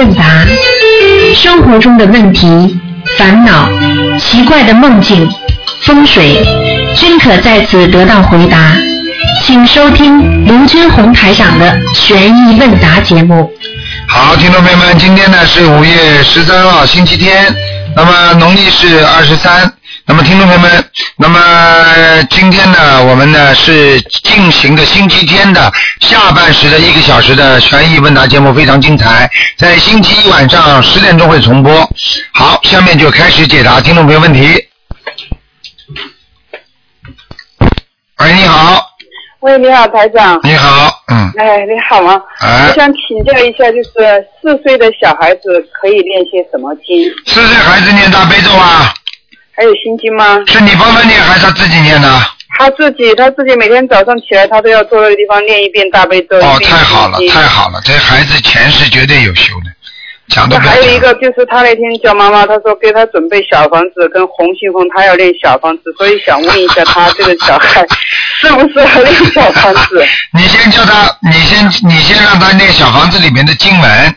问答，生活中的问题、烦恼、奇怪的梦境、风水，均可在此得到回答。请收听卢军红台长的悬疑问答节目。好，听众朋友们，今天呢是五月十三号，星期天，那么农历是二十三。那么，听众朋友们，那么今天呢，我们呢是进行的星期天的下半时的一个小时的权益问答节目，非常精彩，在星期一晚上十点钟会重播。好，下面就开始解答听众朋友问题。喂，你好，喂，你好，台长。你好，嗯，哎，你好吗？哎我想请教一下，就是四岁的小孩子可以练些什么经？四岁孩子念大悲咒啊，还有心经吗？是你帮他念还是他自己念呢？他自己，他自己每天早上起来，他都要坐那个地方念一遍大悲咒。哦，太好了太好了，这孩子前世绝对有修的，讲都不还有一。个就是他那天叫妈妈，他说给他准备小房子跟红信封，他要练小房子，所以想问一下他这个小孩 适不适合练小房子？你先叫他，你先你先让他念小房子里面的经文，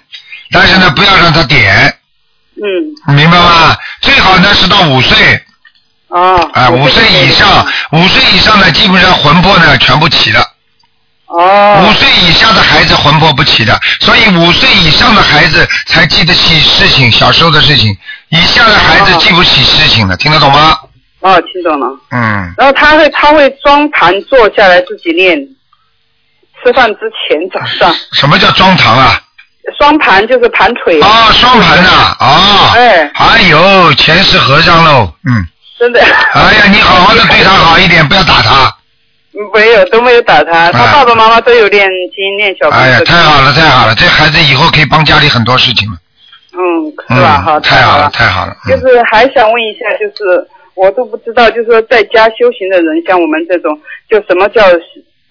但是呢，不要让他点，嗯，明白吗？最好呢是到五岁，啊。啊、五岁以上，五岁以上呢，基本上魂魄呢全部齐了。哦。五岁以下的孩子魂魄不齐的，所以五岁以上的孩子才记得起事情，小时候的事情，以下的孩子哦记不起事情的，听得懂吗？哦，听懂了。嗯，然后他会他会装盘坐下来自己练，吃饭之前早上什么叫装堂啊？双盘就是盘腿。啊，双盘呐，啊，哎，哎呦，前世和尚喽，嗯，真的。哎呀，你好好的 对他好一点，不要打他。没有都没有打他，他爸爸妈妈都有练经练小房子。哎呀，太好了，太好了，这孩子以后可以帮家里很多事情了。嗯，是吧？好，嗯，太好了，太好了。嗯就是还想问一下，就是我都不知道，就是说在家修行的人，像我们这种，就什么叫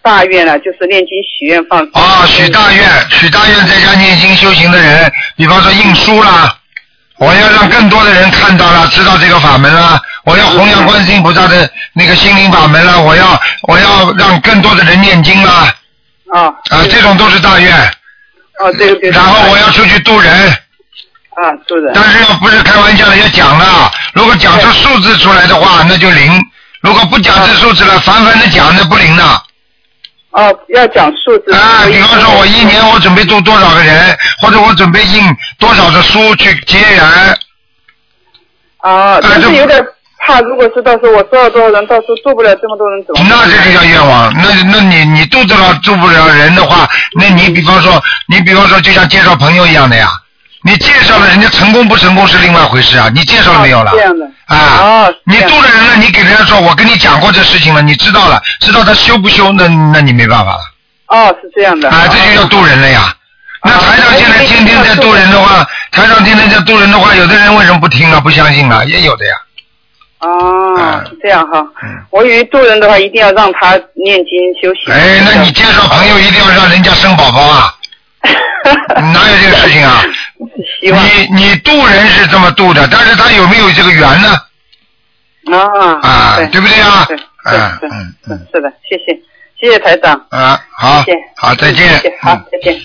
大愿呢？就是念经许愿放。啊，许大愿，许大愿，在家念经修行的人，比方说印书啦，我要让更多的人看到了，知道这个法门啦，我要弘扬观世音菩萨的那个心灵法门啦，我要我要让更多的人念经啦，啊。啊，这种都是大愿。哦，对对。然后我要出去渡人，啊，渡人。但是要不是开玩笑的，要讲了。如果讲出数字出来的话，那就灵；如果不讲出数字来，凡凡的讲，那不灵的。哦，要讲数字。啊，比方说，我一年我准备度多少个人，或者我准备印多少的书去结缘。啊，但是有点怕，如果是到时候我收了多少人，到时候做不了这么多人怎么办？那这就叫愿望。那那你你肚子上住不了人的话，那你比方说，你比方说就像介绍朋友一样的呀。你介绍了人家成功不成功是另外回事啊，你介绍了没有了？这样的。啊，哦，你渡了人了，你给人家说，我跟你讲过这事情了，你知道了，知道他修不修，那那你没办法了。哦，是这样的。啊，这就叫渡人了呀。那台上现在天天在渡人的话，台上天天在渡人的话，有的人为什么不听啊？不相信啊？也有的呀。哦，是这样哈。嗯。我以为渡人的话，一定要让他念经修行。哎，那你介绍朋友一定要让人家生宝宝啊？哪有这个事情啊？希望。你你渡人是这么渡的，但是他有没有这个缘呢？啊。啊，对不对啊？对嗯对嗯嗯是的，谢谢，谢谢台长。啊，好谢谢，好，再见。谢谢，好嗯，再见。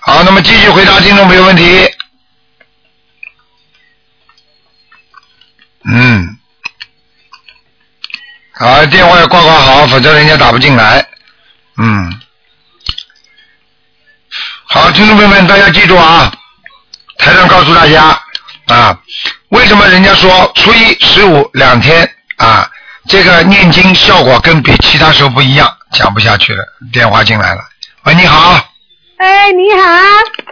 好，那么继续回答听众朋友问题。嗯，好，电话要挂挂好，否则人家打不进来。嗯，好，听众朋友们，大家记住啊，台上告诉大家啊，为什么人家说初一十五两天啊，这个念经效果跟比其他时候不一样？讲不下去了，电话进来了。喂，你好，哎，你好。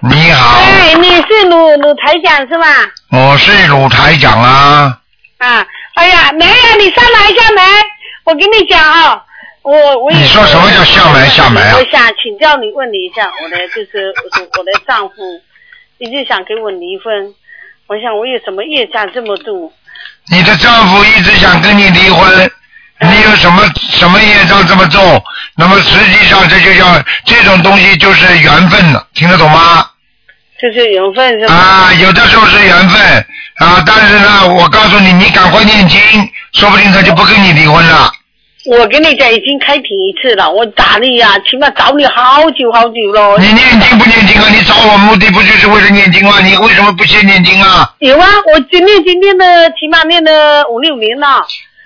你好，哎，你是鲁鲁台长是吧？我是鲁台长啊。啊，哎呀，没有，你上来一下门。我跟你讲啊，我我你说什么叫下门下门啊我想请教你，问你一下，我的就是我的我的丈夫一直想跟我离婚，我想我有什么业障这么重？你的丈夫一直想跟你离婚，你有什么什么业障这么重？那么实际上这就叫这种东西就是缘分了，听得懂吗？就是缘分是吧？啊，有的时候是缘分啊，但是呢，我告诉你，你赶快念经，说不定他就不跟你离婚了。我跟你讲，已经开庭一次了，我打你呀、起码找你好久好久了。你念经不念经啊？你找我目的不就是为了念经吗？你为什么不先念经啊？有啊，我今念经念了起码念了五六年了。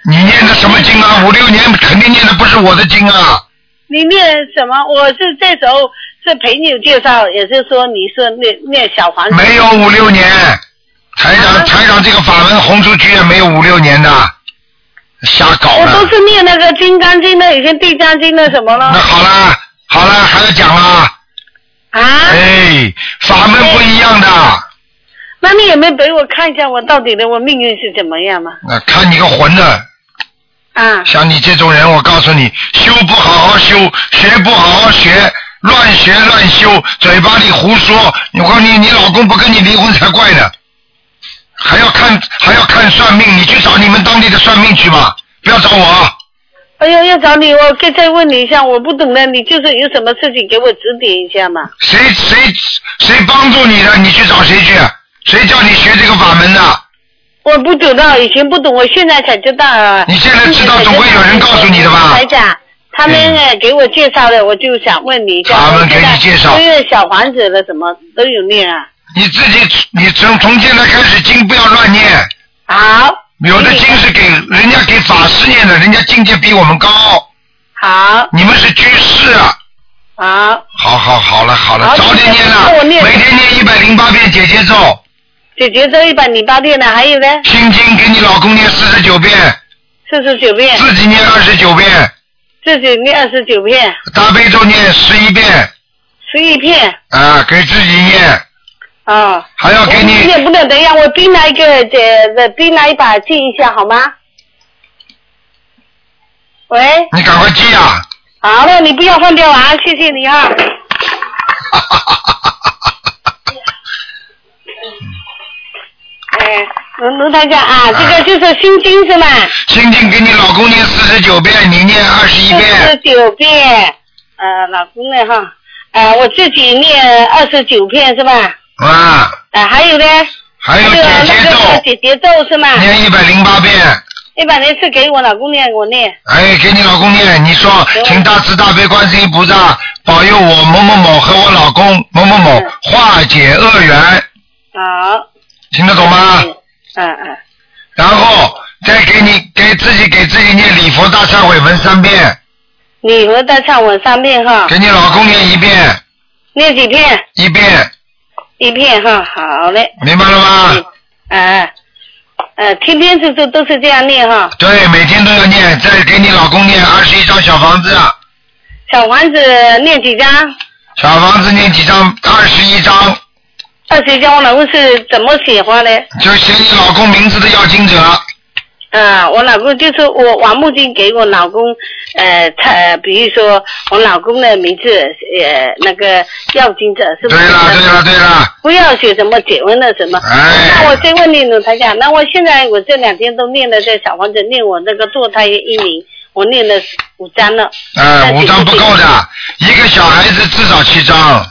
你念的什么经啊？五六年肯定念的不是我的经啊！你念什么？我是这时候是朋友介绍，也是说你是念念小房子。没有五六年，台长、啊台长这个法门红出去也没有五六年的，瞎搞我都。是念那个《金刚经》的，已经《地藏经》的什么了那好了，好了，还要讲啦。啊？哎，法门不一样的，那你有没有给我看一下我到底的我命运是怎么样嘛？那看你个混的，啊，像你这种人，我告诉你，修不好好修，学不好好学，乱学乱修，嘴巴里胡说。我告诉你，你老公不跟你离婚才怪呢。还要看还要看算命，你去找你们当地的算命去吧，不要找我。哎呀，要找你，我可以再问你一下，我不懂的，你就是有什么事情给我指点一下嘛？谁谁谁帮助你的，你去找谁去？谁叫你学这个法门的？我不懂的，以前不懂，我现在才知道啊。你现在知道总会有人告诉你的吧台长，他们呃给我介绍的，我就想问你一下。他们给你介绍因为小房子的什么都有念啊。你自己，你从从现在开始经不要乱念，好。有的经是给人家给法师念的，人家境界比我们高，好，你们是居士啊。好，好好好了好了，早点念了，每天念一百零八遍姐姐咒，姐姐咒一百零八遍呢，还有呢，心经给你老公念四十九遍，四十九遍，自己念二十九遍，自己念二十九遍，大悲咒念十一遍，十一遍啊，给自己念，啊。还要给我你也不能，等一下，我冰来一个，这这冰来一把记一下好吗？喂，你赶快记啊！好了，你不要放掉啊，谢谢你哈。哎，卢卢台长啊，这个就是心经是吗？心经给你老公念四十九遍，你念二十一遍四十遍，九遍，呃，老公呢哈，呃，我自己念二十九片是吧？啊，呃，还有呢？还有那个解结那个咒，解结咒是吗？念一百零八遍。一百零四给我老公念，我念。哎，给你老公念，你说，请大慈大悲观世音菩萨保佑我某某某和我老公某某某嗯化解恶缘，好。听得懂吗？嗯嗯。然后再给你给自己给自己念礼佛大忏悔文三遍，礼佛大忏文三遍哈，给你老公念一遍，念几遍？一遍，一片哈，好嘞。明白了吗？呃，呃，天天是都都是这样念哈。对，每天都要念，再给你老公念二十一张小房子，小房子念几张？小房子念几张？二十一张，二十一张，我老公是怎么写法呢？就写你老公名字的要经者，啊，我老公就是我王木金给我老公，呃，他呃比如说我老公的名字，呃，那个要金者是不是？对了对了对了，不要写什么结婚的什么。哎那我再问你，鲁台长，那我现在我这两天都念了在小房子念我那个堕胎一名，我念了五张了。呃，五张不够的，一个小孩子至少七张。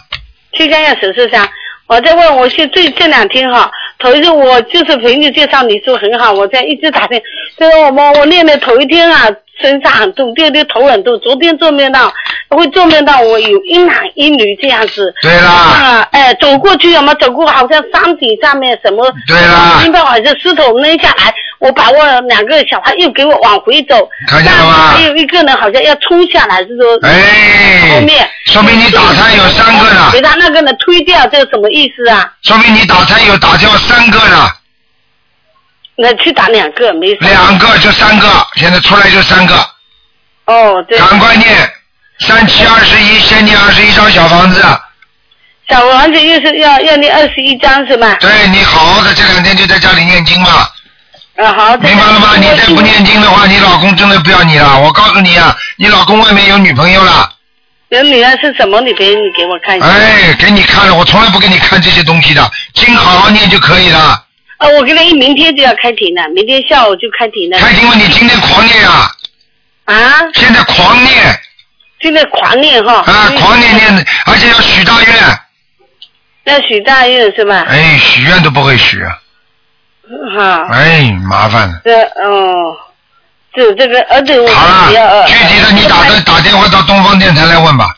七张要十四张。我在问，我现最这两天哈，头一次我就是朋友介绍，你说很好，我在一直打听，就是我们我练的头一天啊，身上很痛，第二天头很痛，昨天做梦到，会做梦到我有一男一女这样子。对啦，啊，哎，走过去有没有走过？好像山顶上面什么？对啦明白好像石头扔下来，我把我两个小孩又给我往回走，看见了吗但是还有一个人好像要冲下来，是说哎后哎面，说明你打胎有三个呢给，他那个人推掉，这个什么意思啊？说明你打胎有打掉三个呢，那去打两个没事。两个就三个，现在出来就三个，哦，对。赶快念，三七二十一，先念二十一张小房子，小房子又是要要念二十一张是吧？对你好好的这两天就在家里念经嘛，啊，好。明白了吗？你再不念经的话，你老公真的不要你了，我告诉你啊，你老公外面有女朋友了。有女儿是什么女朋友？你给我看一下。哎，给你看了，我从来不给你看这些东西的，经好好念就可以了。啊，我跟他一明天就要开庭了，明天下午就开庭了。开庭问你今天狂念啊，啊，现在狂念现在狂念哈。啊，狂念念，而且要许大愿，要许大愿是吧？哎，许愿都不会许啊，哈。哎，麻烦了。这哦，子这个儿子我好了，具体的你打的打电话到东方电台来问吧，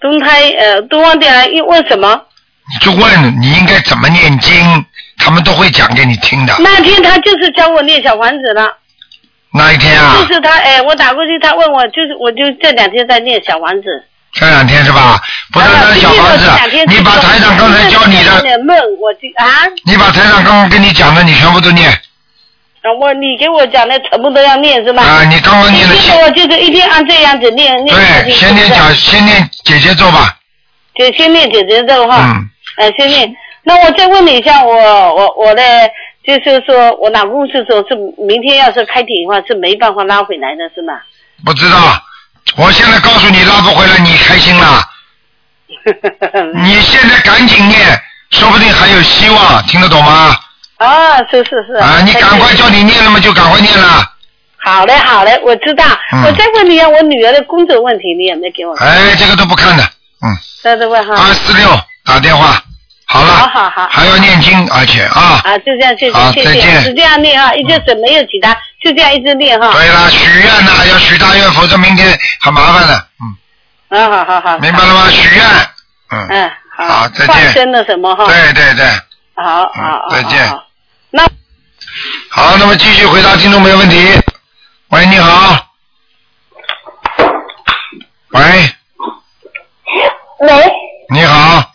东台呃东方电台一问什么？你就问你应该怎么念经，他们都会讲给你听的。那天他就是教我念小房子了，那一天啊，就是他哎，我打过去，他问我，就是我就这两天在念小房子。这两天是吧？不单单小房子，你把台长刚才教你的，的梦，我就啊，你把台长刚刚跟你讲的，你全部都念啊我你给我讲的全部都要念是吗？啊！你刚刚念的你记得我就是一定按这样子念念对，先念是不是小，先念姐姐咒吧。就先念姐姐咒哈。嗯。呃，先念。那我再问你一下，我我我的就是说我老公是说是明天要是开庭的话是没办法拉回来的是吗？不知道，我现在告诉你拉不回来，你开心了。你现在赶紧念，说不定还有希望，听得懂吗？啊，是是是。啊，你赶快叫你念了嘛，就赶快念了。好嘞好嘞，我知道。嗯我再问你一下我女儿的工作问题，你有没有给我？哎，这个都不看的，嗯，在这问哈。二四六打电话，好了，好好好还要念经，而且啊，啊，就这样，谢谢谢谢，再见是这样念啊，一直是没有其他，就这样一直念哈。对了，许愿呐，要许大愿，否则明天很麻烦的，嗯，啊，好好好。明白了吗？许愿，嗯，嗯，好。好再见放生的什么哈？对对对，好好好。再见那好，那么继续回答听众朋友问题。喂，你好。喂，喂，你好，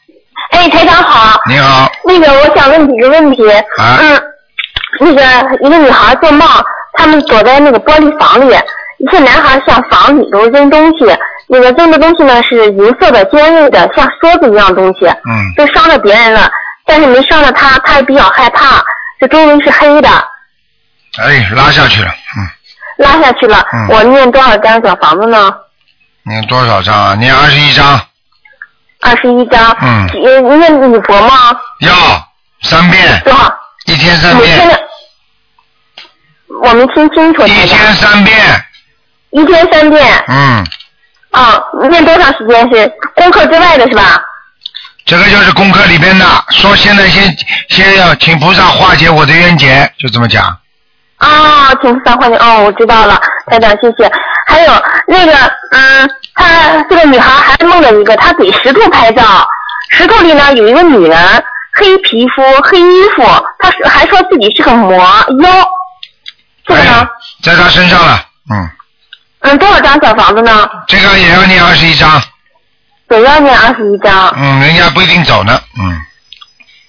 哎，台长好。你好，那个，我想问几个问题。啊嗯，那个一个女孩做梦，他们躲在那个玻璃房里，一些男孩向房里头扔东西，那个扔的东西呢是银色的、尖锐的，像梭子一样东西，嗯，就伤着别人了，但是没伤着他，他也比较害怕。这周围是黑的，哎，拉下去了，嗯，拉下去了。嗯我念多少张小房子呢？念多少张啊？念二十一张，二十一张。嗯念礼佛吗？要三遍，多少？一天三遍，每天的。我没听清楚。一天三遍，一天三遍。嗯，啊，念多长时间是功课之外的是吧？这个就是功课里边的，说现在先先要请菩萨化解我的冤结，就这么讲。啊，请菩萨化解哦，我知道了，台长谢谢。还有那个，嗯，她这个女孩还梦了一个，她给石头拍照，石头里呢有一个女人，黑皮肤、黑衣服，她是还说自己是个魔妖，这个呢哎，，在他身上了，嗯，嗯，多少张小房子呢？这个也要念二十一张，也要念二十一张。嗯，人家不一定走呢，嗯，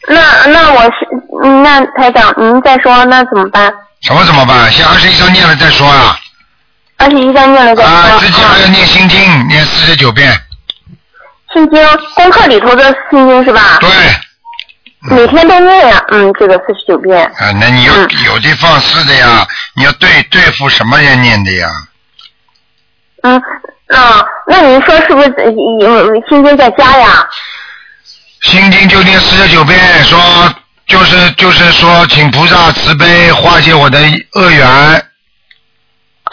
那那我是，嗯那台长您再说那怎么办？什么怎么办？先二十一张念了再说啊，二十一张念了再说。啊，自己还要啊念心经，念四十九遍，心经功课里头的心经是吧？对，每天都念呀，嗯，这个四十九遍。啊，那你要嗯有的放肆的呀，你要对对付什么人念的呀？嗯，啊，那您说是不是呃有心经在家呀？心经就念四十九遍，说就是就是说，请菩萨慈悲化解我的恶缘。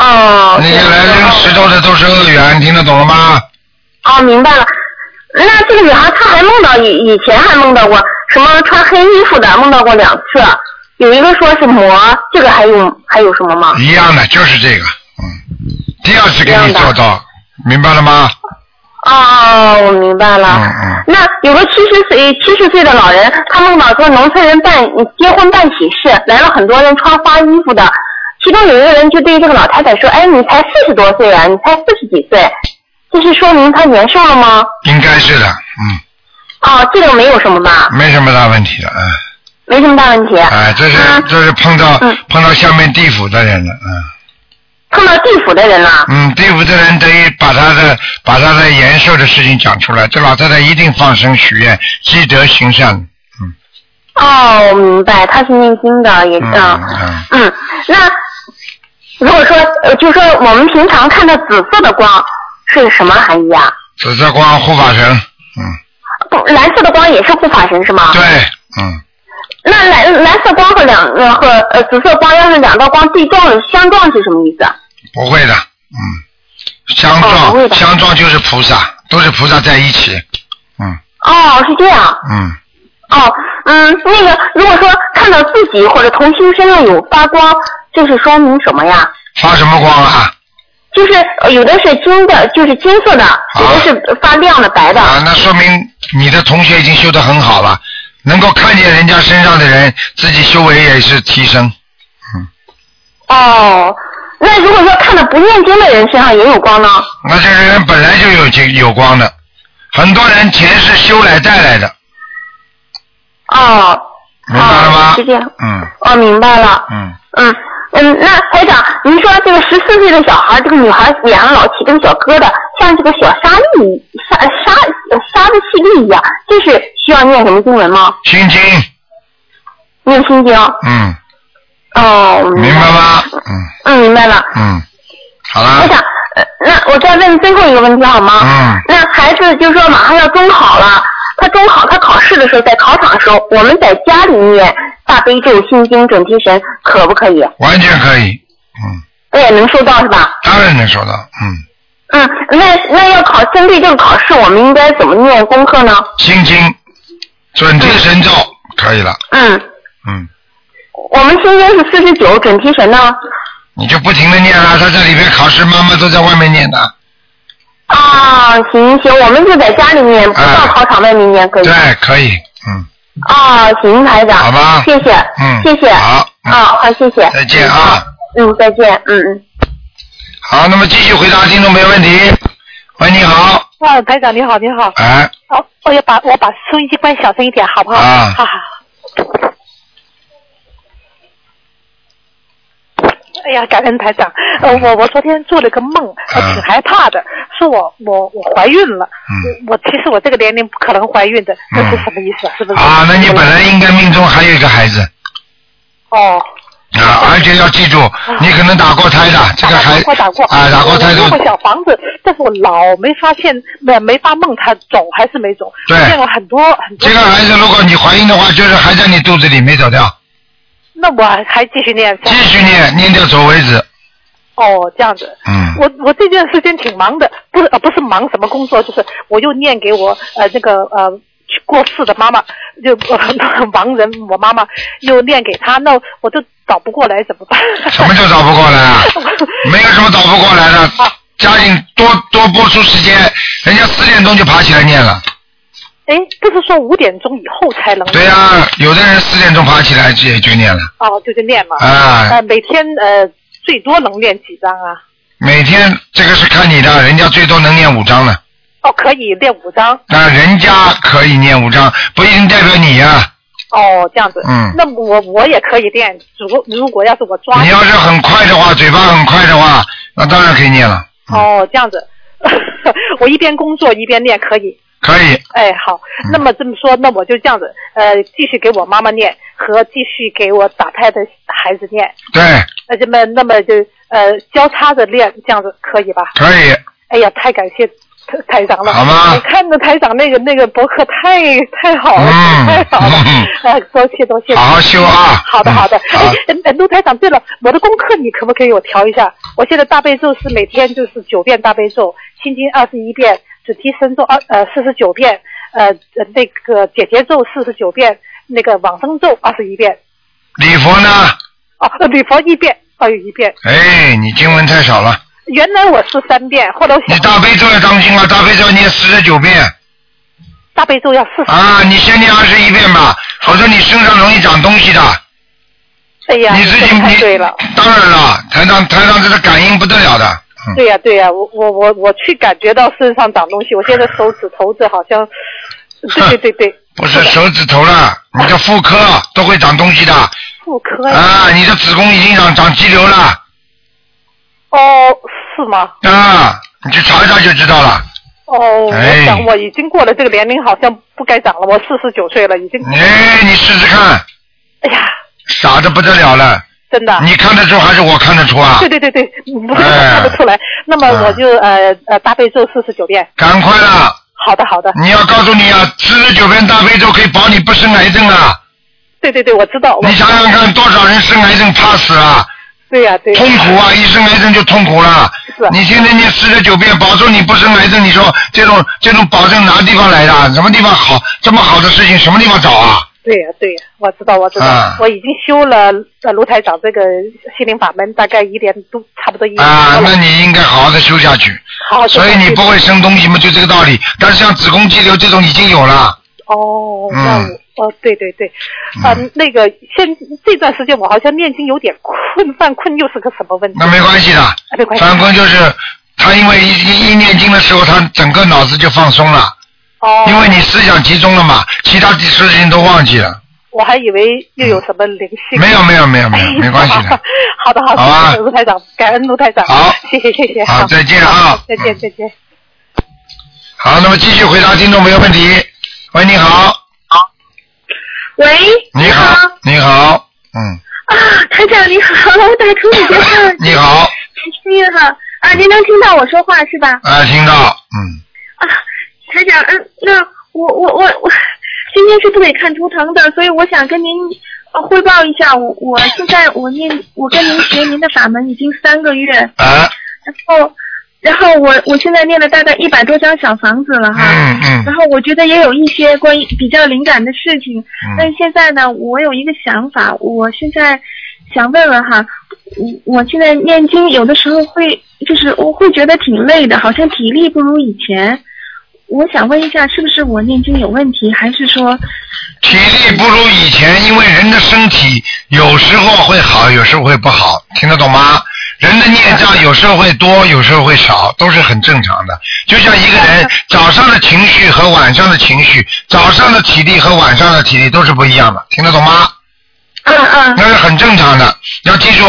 哦。那些来扔石头的都是恶缘，听得懂了吗？哦，明白了。那这个女孩她还梦到以以前还梦到过什么穿黑衣服的，梦到过两次。有一个说是魔，这个还有还有什么吗？一样的，就是这个，嗯，第二次给你做到，明白了吗？哦，我明白了。嗯嗯。那有个七十岁七十岁的老人，他梦到说农村人办结婚办喜事，来了很多人穿花衣服的，其中有一个人就对这个老太太说：“哎，你才四十多岁啊，你才四十几岁，这是说明他年寿了吗？应该是的，嗯，？”哦，这个没有什么吧，没什么大问题的，嗯，没什么大问题。哎，这是嗯。这是碰到嗯。碰到下面地府的人了，嗯。碰到地府的人了。嗯，地府的人等于把他的把他的延寿的事情讲出来，这老太太一定放生许愿，积德行善，嗯。哦，我明白，他是念经的，也嗯嗯嗯。嗯，那如果说呃，就说我们平常看到紫色的光是什么含义啊？紫色光护法神，嗯，不，蓝色的光也是护法神是吗？对，嗯，那蓝蓝色光和两呃和呃紫色光要是两道光对撞相撞是什么意思？不会的，嗯，相撞相撞就是菩萨，都是菩萨在一起，嗯哦，是这样。嗯，哦，嗯，那个如果说看到自己或者同修身上有发光，这是说明什么呀？发什么光啊？就是呃有的是金的，就是金色的，有的是发亮的白的。啊，那说明你的同学已经修得很好了，能够看见人家身上的人，自己修为也是提升。嗯哦，那如果说看到不念经的人身上也有光呢？那这个人本来就有经有光的，很多人钱是修来带来的，哦，明白了吗哦？是这样。嗯哦，明白了。嗯，嗯嗯，那台长，您说这个十四岁的小孩，这个女孩脸上老起这个小疙瘩，像这个小沙粒、沙沙沙子细粒一样，这是需要念什么经文吗？心经，念心经。嗯，哦，明白吗？嗯嗯，明白了。嗯，好台长那我再问最后一个问题好吗？嗯那孩子就说马上要中考了，他中考他考试的时候，在考场的时候，我们在家里念大悲咒、心经、准提神，可不可以？完全可以，嗯，那也能收到是吧？当然能收到，嗯，嗯，那那要考针对这个考试，我们应该怎么念功课呢？心经，准提神咒，可以了，嗯，嗯，我们心经是四十九，准提神呢？你就不停的念啊，他这里边考试，妈妈都在外面念的，啊，行行，我们就在家里面，不到考场外面念，可以。对，可以，嗯，啊，行，台长。好吧谢谢。嗯谢谢。好嗯啊，好，谢谢。再见啊。嗯，再见。嗯嗯。好，那么继续回答听众没问题。喂，你好，啊，台长你好，你好。哎，好，我要把我把收音机关小声一点，好不好？啊好好。哎呀，感恩台长。呃，我我昨天做了个梦，我挺害怕的，说我我我怀孕了。嗯我其实我这个年龄不可能怀孕的，这是什么意思啊？是不是？啊，那你本来应该命中还有一个孩子哦。啊，而且要记住，你可能打过胎的，这个孩打过打过啊，打过胎都我做过小房子，但是我老没发现，没没发梦他走还是没走。见过很多很多。这个孩子，如果你怀孕的话，就是还在你肚子里没走掉，那我还继续念。继续念，念掉走为止。哦，这样子。嗯，我我这段时间挺忙的，不是呃不是忙什么工作，就是我又念给我呃那个呃去过世的妈妈，就、呃、亡人我妈妈又念给她，那我就找不过来怎么办？什么叫找不过来啊？没有什么找不过来的，啊加紧多多播出时间，人家四点钟就爬起来念了。哎，不是说五点钟以后才能？对呀、有的人四点钟爬起来也就念了。哦，就是念嘛。啊呃，每天呃最多能念几张啊？每天这个是看你的，人家最多能念五张了。哦，可以念五张。那人家可以念五张，不一定代表你呀、哦，这样子。嗯那我我也可以练，如果如果要是我抓。你要是很快的话，嘴巴很快的话，那当然可以念了。哦，这样子，我一边工作一边练可以。可以，哎，好，嗯那么这么说，那我就这样子，呃，继续给我妈妈念和继续给我打胎的孩子念，对，那这么那么就呃交叉着练，这样子可以吧？可以，哎呀，太感谢台台长了！好吗我看着台长那个那个博客太太好了，嗯太好了嗯！啊，多谢多谢。好好修啊嗯好的好的。好哎，呃陆台长，对了，我的功课你可不可以给我调一下？我现在大悲咒是每天就是九遍大悲咒，心经二十一遍，准提神咒二呃四十九遍，呃呃那个解结咒四十九遍，那个往生咒二十一遍，礼佛呢？哦，呃礼佛一遍，哦有一遍。哎，你经文太少了，原来我是三遍，后来我你大悲咒要当心啊，大悲咒念四十九遍大悲咒要四十。啊，你先念二十一遍吧，否则你身上容易长东西的。哎呀，你自己你。当然了，台长台长这个感应不得了的，嗯，对呀、对呀、我我我我去感觉到身上长东西，我现在手指头子好像，对对对对，不是手指头了，你的妇科都会长东西的妇科呀。啊，你的子宫已经长长肌瘤了哦，是吗？啊，你去查一查就知道了。哦，哎我想我已经过了这个年龄，好像不该长了。我四十九岁了，已经。哎，你试试看，哎呀，傻的不得了了，真的。你看得出还是我看得出啊对？对对对，你不是我哎看得出来。那么我就呃呃大悲咒四十九遍。赶快了，好的好的，你要告诉你啊，四十九遍大悲咒可以保你不生癌症啊！对对对，我知道。我你想想看，多少人生癌症怕死啊，对呀、对呀、痛苦啊！一生癌症就痛苦了是。你现在念四十九遍，保证你不生癌症，你说这种这种保证哪地方来的？什么地方好？这么好的事情，什么地方找啊？对呀、对呀、我知道我知道，啊我已经修了呃卢台长这个心灵法门，大概一年都，差不多一年啊，那你应该好好的修下去。好，所以你不会生东西嘛，就这个道理。但是像子宫肌瘤这种已经有了，哦，嗯哦，对对对，啊、那个现这段时间我好像念经有点困，犯困又是个什么问题？那没关系的。啊没关系。犯困就是他因为一一一念经的时候，他整个脑子就放松了，哦，因为你思想集中了嘛，其他的事情都忘记了。我还以为又有什么灵性。没有没有没有没有，没关系的。好 的好的，好啊谢谢卢台长，感恩卢台长。好谢谢谢谢。好再见啊再见再见。好，那么继续回答听众朋友问题。喂，你好，喂，你好，你好，嗯，啊，台长你好，我打通你电话，你好，太幸运了啊！您能听到我说话是吧？啊，听到，嗯，啊，台长，嗯，那我我我我今天是不给看图腾的，所以我想跟您呃汇报一下，我我现在我念我跟您学您的法门已经三个月，啊，然后然后我我现在念了大概一百多张小房子了哈，嗯嗯然后我觉得也有一些关于比较灵感的事情，嗯但是现在呢，我有一个想法，我现在想问问哈，我我现在念经有的时候会就是我会觉得挺累的，好像体力不如以前。我想问一下，是不是我念经有问题，还是说体力不如以前，因为人的身体有时候会好，有时候会不好，听得懂吗？人的孽障有时候会多，有时候会少，都是很正常的。就像一个人早上的情绪和晚上的情绪，早上的体力和晚上的体力都是不一样的，听得懂吗？嗯嗯那是很正常的。要记住，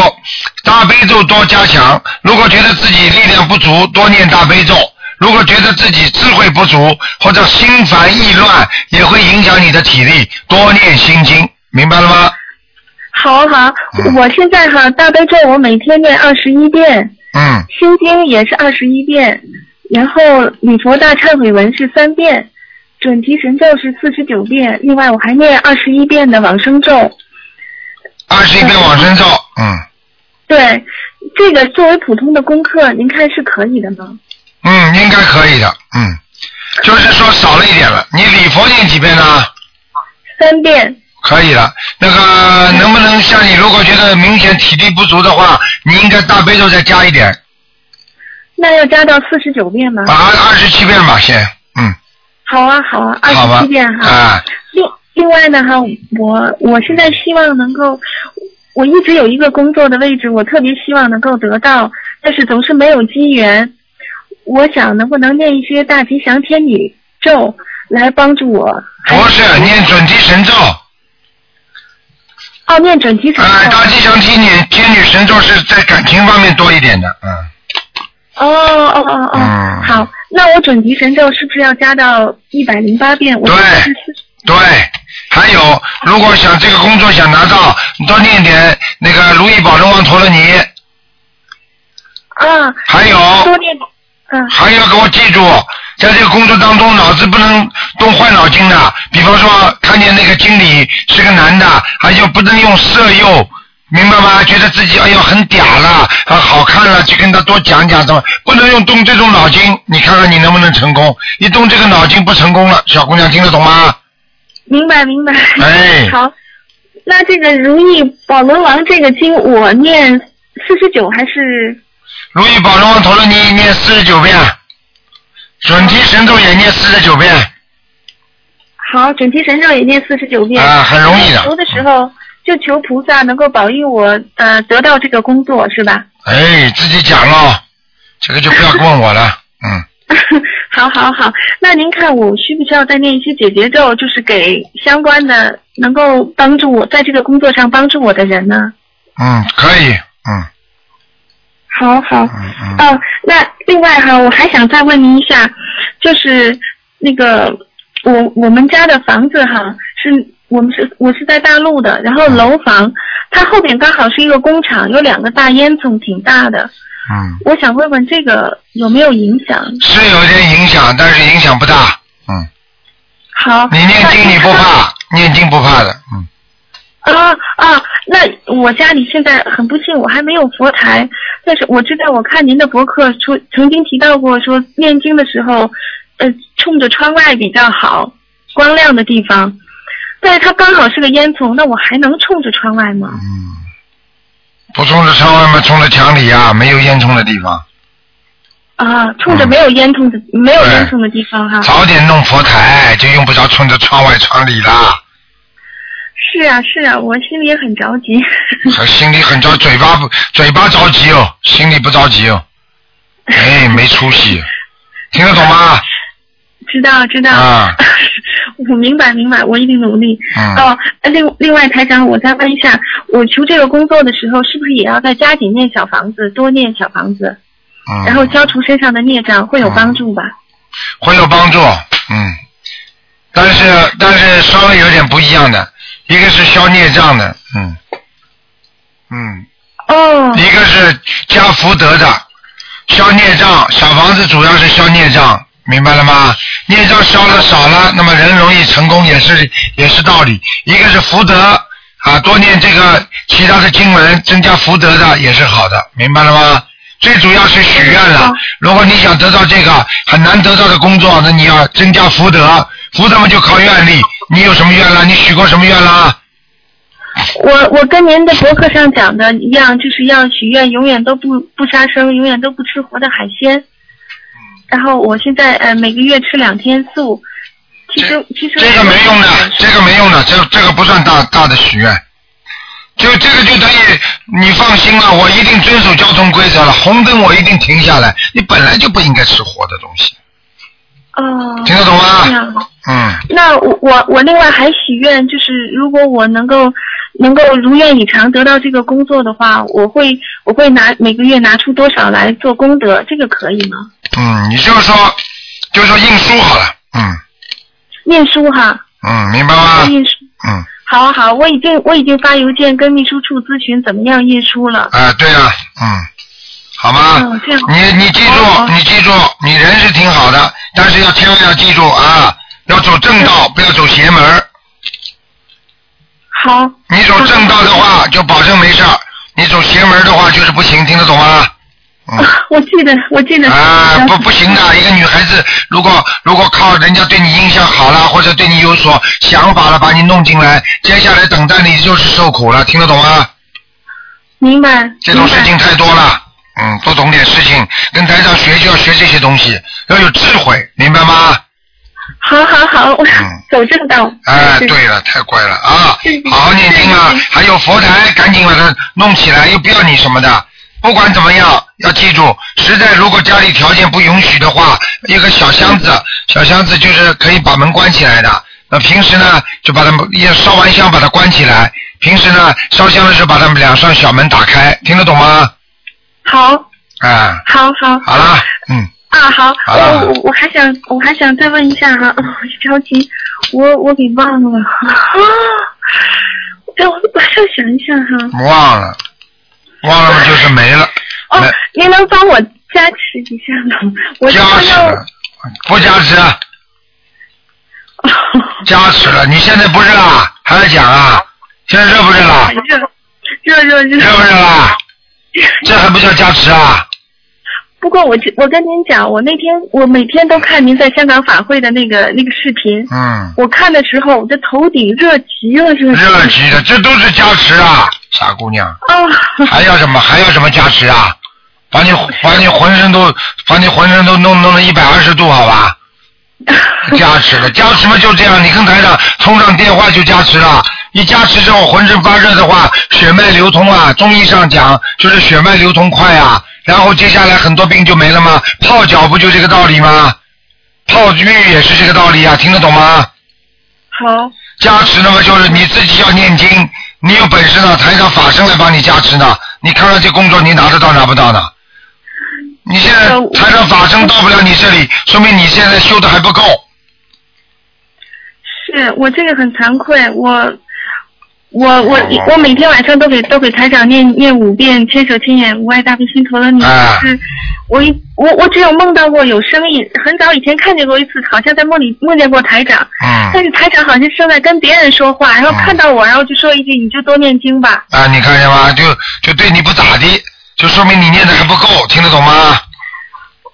大悲咒多加强。如果觉得自己力量不足，多念大悲咒。如果觉得自己智慧不足或者心烦意乱，也会影响你的体力，多念心经，明白了吗？好好，嗯我现在哈大悲咒我每天念二十一遍，嗯，心经也是二十一遍，然后礼佛大忏悔文是三遍，准提神咒是四十九遍，另外我还念二十一遍的往生咒。二十一遍往生咒，嗯对，这个作为普通的功课，您看是可以的吗？嗯，应该可以的，嗯，就是说少了一点了。你礼佛念几遍呢？三遍。可以了，那个能不能像你如果觉得明显体力不足的话，你应该大悲咒再加一点，那要加到四十九遍吗？啊，二十七遍吧，先，嗯，好啊，好啊，二十七遍哈。啊，另另外呢哈，我我现在希望能够，我一直有一个工作的位置，我特别希望能够得到，但是总是没有机缘。我想能不能念一些大吉祥天女咒来帮助我？不是念准提神咒，哦，念准提神咒。啊，大吉祥天女天女神咒是在感情方面多一点的，嗯，哦哦哦哦，嗯好，那我准提神咒是不是要加到一百零八遍？我对对。还有，如果想这个工作想拿到，你多念点那个如意宝龙王陀罗尼，啊，还有多念，嗯，还要给我记住，在这个工作当中，脑子不能动坏脑筋的。比方说，看见那个经理是个男的，还就不能用色诱，明白吗？觉得自己哎呦很嗲了，啊好看了，去跟他多讲讲，怎么不能用动这种脑筋？你看看你能不能成功？一动这个脑筋不成功了，小姑娘听得懂吗？明白明白。哎好，那这个如意宝轮王这个经我念四十九还是？如意宝龙王陀罗尼念四十九遍，准提神咒也念四十九遍，好，准提神咒也念四十九遍。啊很容易的求的时候就求菩萨能够保佑我呃得到这个工作是吧？哎，自己讲咯，这个就不要问我了，嗯。好好好，那您看我需不需要再念一些解结咒，就是给相关的能够帮助我在这个工作上帮助我的人呢？嗯，可以，嗯好好，嗯嗯，哦，那另外哈，我还想再问您一下，就是那个我我们家的房子哈，是我们是我是在大陆的，然后楼房它后面刚好是一个工厂，有两个大烟囱，挺大的。嗯，我想问问这个有没有影响？是有点影响，但是影响不大，嗯，好，你念经你不怕，念经不怕的，嗯，啊啊，那我家里现在很不幸，我还没有佛台，但是我知道，我看您的博客说曾经提到过，说念经的时候，呃，冲着窗外比较好，光亮的地方。但是，它刚好是个烟囱，那我还能冲着窗外吗？嗯，不冲着窗外吗？冲着墙里呀、没有烟囱的地方。啊，冲着没有烟囱的、没有烟囱的地方哈。早点弄佛台，就用不着冲着窗外窗里啦。是啊是啊，我心里也很着急。还心里很着，嘴巴不嘴巴着急哦，心里不着急哦。哎，没出息，听得懂吗？知道知道。啊我明白明白，我一定努力。嗯哦，另另外台长，我再问一下，我求这个工作的时候，是不是也要再加紧念小房子，多念小房子，嗯，然后消除身上的孽障，会有帮助吧？会有帮助，嗯，但是但是稍微有点不一样的，一个是消孽障的，嗯嗯，哦一个是加福德的，消孽障，小房子主要是消孽障，明白了吗？孽障消了少了，那么人容易成功也是也是道理。一个是福德啊，多念这个其他的经文，增加福德的也是好的，明白了吗？最主要是许愿了。如果你想得到这个很难得到的工作，那你要增加福德，福德嘛就靠愿力。你有什么愿了？你许过什么愿了？我我跟您的博客上讲的一样，就是要许愿，永远都不不杀生，永远都不吃活的海鲜。然后我现在呃每个月吃两天素，其实其实这个没用的，这个没用的，这这个不算大大的许愿。就这个就等于你放心了，我一定遵守交通规则了，红灯我一定停下来。你本来就不应该吃活的东西，哦，听得懂吗嗯，那我我我另外还许愿，就是如果我能够能够如愿以偿得到这个工作的话，我会我会拿每个月拿出多少来做功德，这个可以吗？嗯，你就说就说印书好了，嗯念书哈，嗯，明白吗？印书。嗯，好啊好，我已经我已经发邮件跟秘书处咨询怎么样印书了。啊，对啊，嗯，好吗？嗯这样你你记住，你记住，你人是挺好的，但是要千万要记住啊，要走正道，不要走邪门儿。好。你走正道的话，就保证没事儿；你走邪门儿的话，就是不行，听得懂吗？我记得我记得。啊，不不行的，一个女孩子如果如果靠人家对你印象好了，或者对你有所想法了，把你弄进来，接下来等待你就是受苦了，听得懂吗？明白。这种事情太多了，嗯，多懂点事情，跟台长学就要学这些东西，要有智慧，明白吗？好好好，我 走正道。嗯哎，对了，太乖了啊！好好念经啊！还有佛台，赶紧把它弄起来，又不要你什么的。不管怎么样，要记住，实在如果家里条件不允许的话，一个小箱子，小箱子就是可以把门关起来的。那平时呢，就把它一烧完香把它关起来。平时呢，烧香的时候把它们两扇小门打开，听得懂吗？好，啊，好好。好啦，嗯，啊，好，我我我还想我还想再问一下哈，哦 我着急，我我给忘了啊，让 我马上想一下哈。忘了，忘了就是没了，哦没，您能帮我加持一下吗？我加持，不加持，加持了。你现在不热啊？还要讲啊？现在热不热了？热热热热热不热啦？这还不叫加持啊？不过我我跟您讲，我那天我每天都看您在香港法会的那个那个视频，嗯，我看的时候我的头顶热极了，热极了热极的，这都是加持啊，傻姑娘。啊！还要什么？还要什么加持啊？把你把你浑身都把你浑身都弄弄了一百二十度，好吧？加持了，加持嘛就这样，你跟台长通上电话就加持了。一加持之后浑身发热的话，血脉流通啊，中医上讲就是血脉流通快啊，然后接下来很多病就没了吗？泡脚不就这个道理吗？泡浴也是这个道理啊，听得懂吗？好，加持那么就是你自己要念经，你有本事呢，台上法身来帮你加持呢。你看看这工作你拿得到拿不到呢？你现在台上法身到不了你这里，说明你现在修的还不够。是我这个很惭愧，我我我我每天晚上都给都给台长念念五遍千手千眼无碍大悲心陀罗尼，啊是我一我我只有梦到过有声音，很早以前看见过一次，好像在梦里梦见过台长，嗯但是台长好像正在跟别人说话，然后看到我，然后就说一句你就多念经吧。啊，你看见吗？就就对你不咋地，就说明你念的还不够，听得懂吗？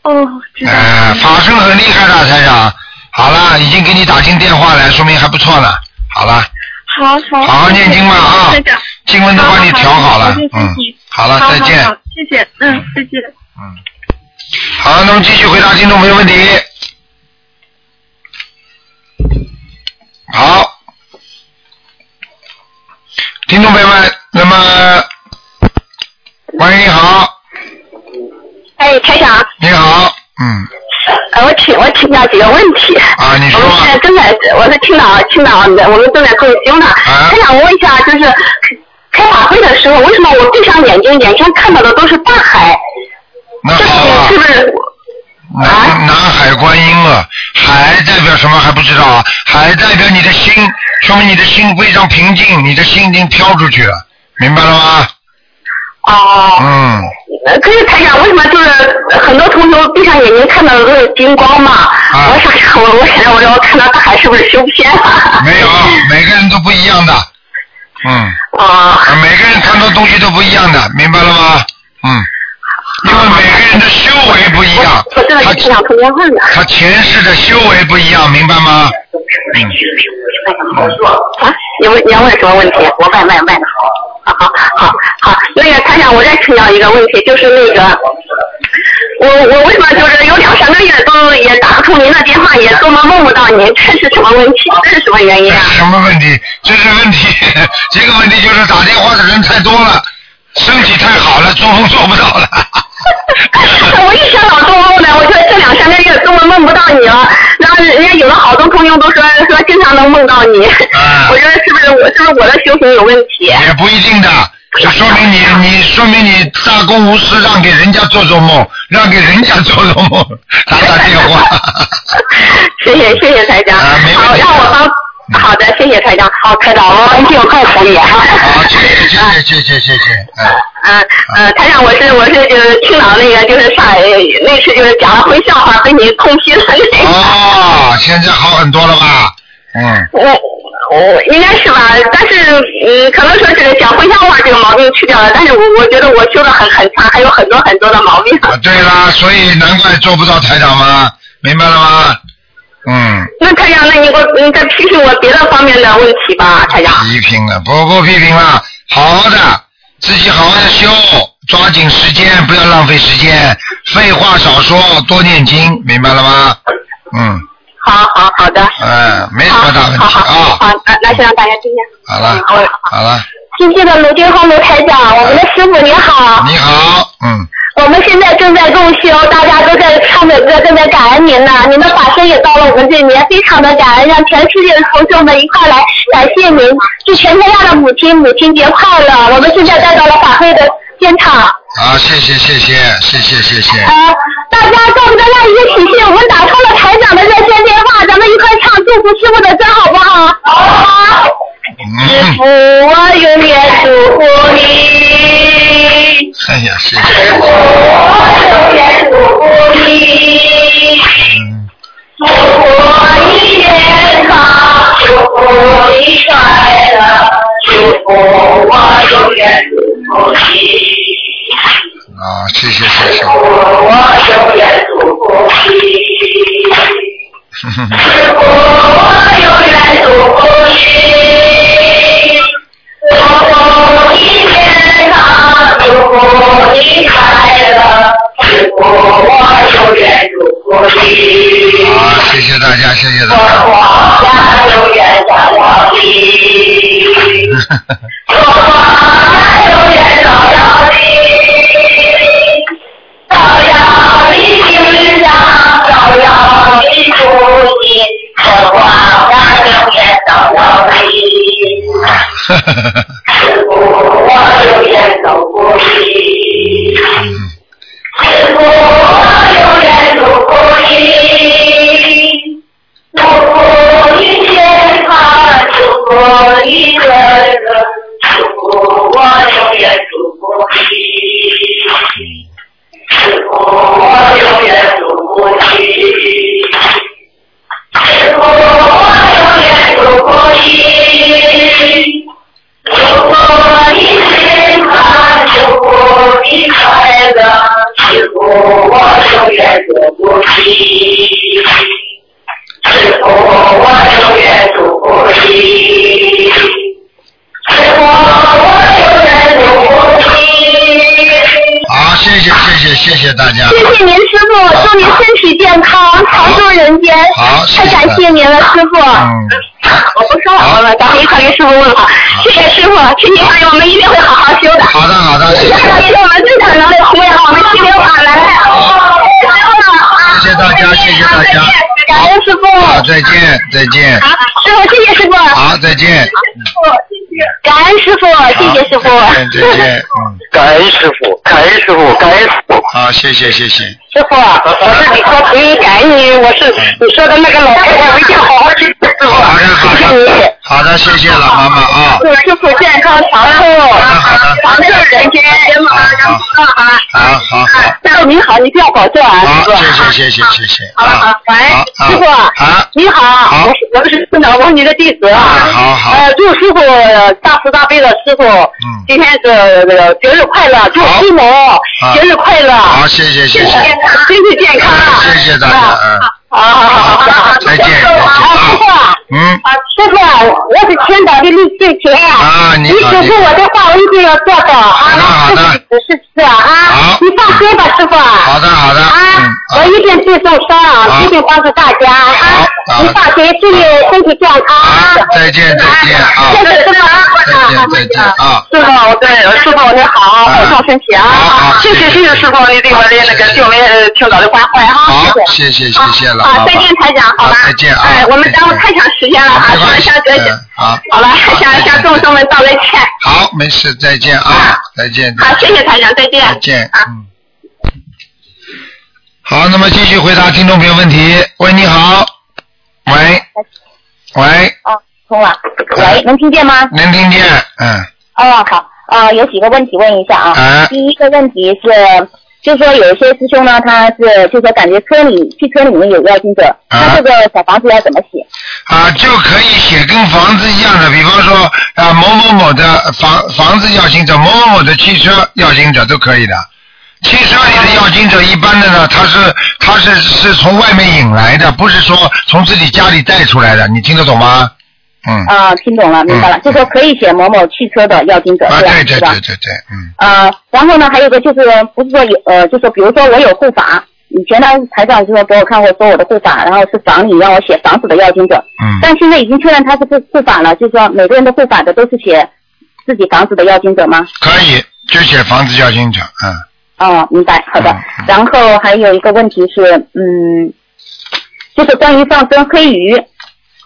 哦，知道。哎、法身很厉害的台长。好了，已经给你打进电话来，说明还不错呢。好了，好好。好好念经吧啊。经文都帮你调好了嗯，好了，再见。谢谢，嗯，再见。好，那么继续回答听众朋友问题。好，听众朋友们，那么，喂，你好，哎，台长，你好，嗯，呃，我请我请教几个问题。啊，你说我们现在正在，我是青岛青岛的，我们正在共修呢。啊台长，我问一下，就是开法会的时候，为什么我闭上眼睛，眼前看到的都是大海？那好啊是，不是？南南海观音了，海代表什么还不知道啊？海代表你的心，说明你的心非常平静，你的心已经飘出去了，明白了吗？哦。嗯，呃可是台长，为什么就是很多同学闭上眼睛看到的都是金光嘛？啊我想想，我我想想，我说我看到大海是不是修偏了？没有，每个人都不一样的，嗯。啊。每个人看到东西都不一样的，明白了吗？嗯。因为每个人的修为不一样。他前世的修为不一样，明白吗？嗯。啊，你问你要问什么问题？我问问问。好好好好，那个台长，我再请教一个问题，就是那个，我我为什么就是有两三个月都也打不通您的电话，也做梦梦不到您，这是什么问题？这是什么原因啊？什么问题？这是问题，这个问题就是打电话的人太多了，身体太好了，做梦做不到了。我一天老做梦两三个月做梦梦不到你了，然后人家有的好多朋友都说说经常能梦到你，我觉得是不是我是不是我的修行有问题？也不一定的，就说明你你说明你大公无私，让给人家做做梦，让给人家做做梦，打打电话。谢谢谢谢台长，好让我帮。好的谢谢台长。好台长我很尽快可好好谢谢谢谢谢谢谢谢嗯嗯台长我是我是就是青岛那个就是上海那次就是讲了回笑话被你痛批了哦现在好很多了吧？嗯。我我应该是吧但是嗯可能说是讲回笑话这个毛病去掉了但是我我觉得我修的很很差还有很多很多的毛病。啊对啦所以难怪做不到台长嘛明白了吗？嗯。那台长，那你给我你再批评我别的方面的问题吧，台长。批评了，不不批评了，好好的，自己好好的修，抓紧时间，不要浪费时间，废话少说，多念经，明白了吗？嗯，好好好的。嗯，没什么大问题啊。好，那那先让大家听见。好了，好了，尊敬的卢军宏卢台长，我们的师傅你好。你好，嗯，我们现在正在共修，大家都在唱着歌，正在感恩您呢。您的法身也到了我们这里面，非常的感恩，让全世界的同学们一块来感谢您，祝全天下的母亲母亲节快乐。我们现在带到了法会的现场。好，谢谢谢谢谢谢谢谢，呃，大家在不在让一个喜讯？我们打通了台长的热线电话，咱们一块唱祝福师傅的歌好不好？好。师傅，共我党永远照耀你，共产永远照耀你，心，你。好，谢谢谢谢谢谢大家。谢谢您，师傅，祝您身体健康，长寿人间，太感谢您了，师傅。我不说了，了，赶紧快给师傅问好。谢谢师傅，请您放心，我们一定会好好修的。好的好的，谢谢。这是我们最可能的弘扬我们七零法门。谢谢大家，谢谢大家。感恩师傅。好，再见再见。好，师傅，谢谢师傅。好，再见。感恩师傅，谢谢师傅。再见再见，嗯，感恩师傅，感恩师傅，感恩师傅。好，谢谢谢谢。师傅啊，我是你说可以感恩你，我是你说的那个老太太，我一定好好去师傅。好的好谢谢你。的，好的，谢谢老妈妈啊。祝师傅健康长寿，好的长寿人间。好好好好。师傅您好，你不要保重啊，好师傅。，谢谢谢谢谢谢。好好啊，，喂，师傅，啊，你好，我是我是村长，我是你的弟子啊。好好。呃，祝师傅呃大慈大悲的师傅，嗯。今天是那个节日快乐，祝好师母节日快乐，好，谢谢谢谢。身体健康。谢谢大家嗯好好好好好，再见再见啊，师傅啊。嗯，啊，师傅啊，我是青岛的李翠琴啊你好你指示我的话，我一定要做到啊。好的是是是啊啊好，你放心吧，师傅。好的好的，啊嗯，，我一定最受伤一定帮助大家啊好！你放心，祝你身体健康啊！好，再见再见啊，谢谢师傅啊！再见再见啊。师傅，我对师傅你好，保重身体啊！谢谢谢谢师傅，你对我的那个对我们呃青岛的关怀哈，好，谢谢。谢谢谢好，再见，。台长，好吧？再见啊哎，我们耽误太长时间了啊，向向这嗯好好了，向向众生们道个歉。好，没事，再见啊，再见。好，谢谢台长，再见。再见，啊。嗯。好，那么继续回答听众朋友问题。喂，你好。喂。喂，哦，通了。喂，能听见吗？能听见？嗯。哦，好，啊、有几个问题问一下啊。哎第一个问题是，就说有一些师兄呢，他是就说感觉车里汽车里面有妖精者，啊那这个小房子要怎么写？啊，就可以写跟房子一样的，比方说啊某某某的房房子要经者，某某某的汽车要经者都可以的。汽车里的要经者一般的呢，他是他是是从外面引来的，不是说从自己家里带出来的，你听得懂吗？嗯。啊、听懂了，明白了，嗯就说可以写某某汽车的要经者，啊，是吧？对对对对对，嗯。啊，然后呢，还有个就是不是说有呃，就说比如说我有护法，以前呢台长就说给我看过说我的护法，然后是房里让我写房子的要经者，嗯但现在已经确认他是护护法了，就是说每个人的护法的都是写自己房子的要经者吗？可以，就写房子要经者，嗯。哦，明白，好的。然后还有一个问题是，嗯，就是关于放生黑鱼，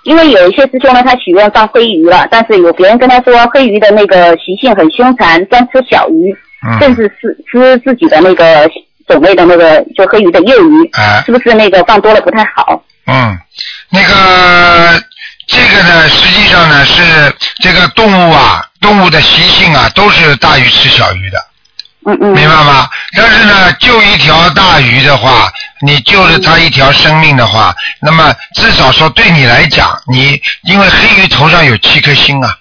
因为有一些师兄呢，他许愿放黑鱼了，但是有别人跟他说黑鱼的那个习性很凶残，专吃小鱼，嗯甚至是吃自己的那个种类的那个就黑鱼的幼鱼，啊是不是那个放多了不太好？嗯，那个这个呢，实际上呢是这个动物啊，动物的习性啊，都是大鱼吃小鱼的，嗯嗯。明白吗？但是呢，就一条大鱼的话，你救了他一条生命的话，那么至少说对你来讲，你因为黑鱼头上有七颗星啊。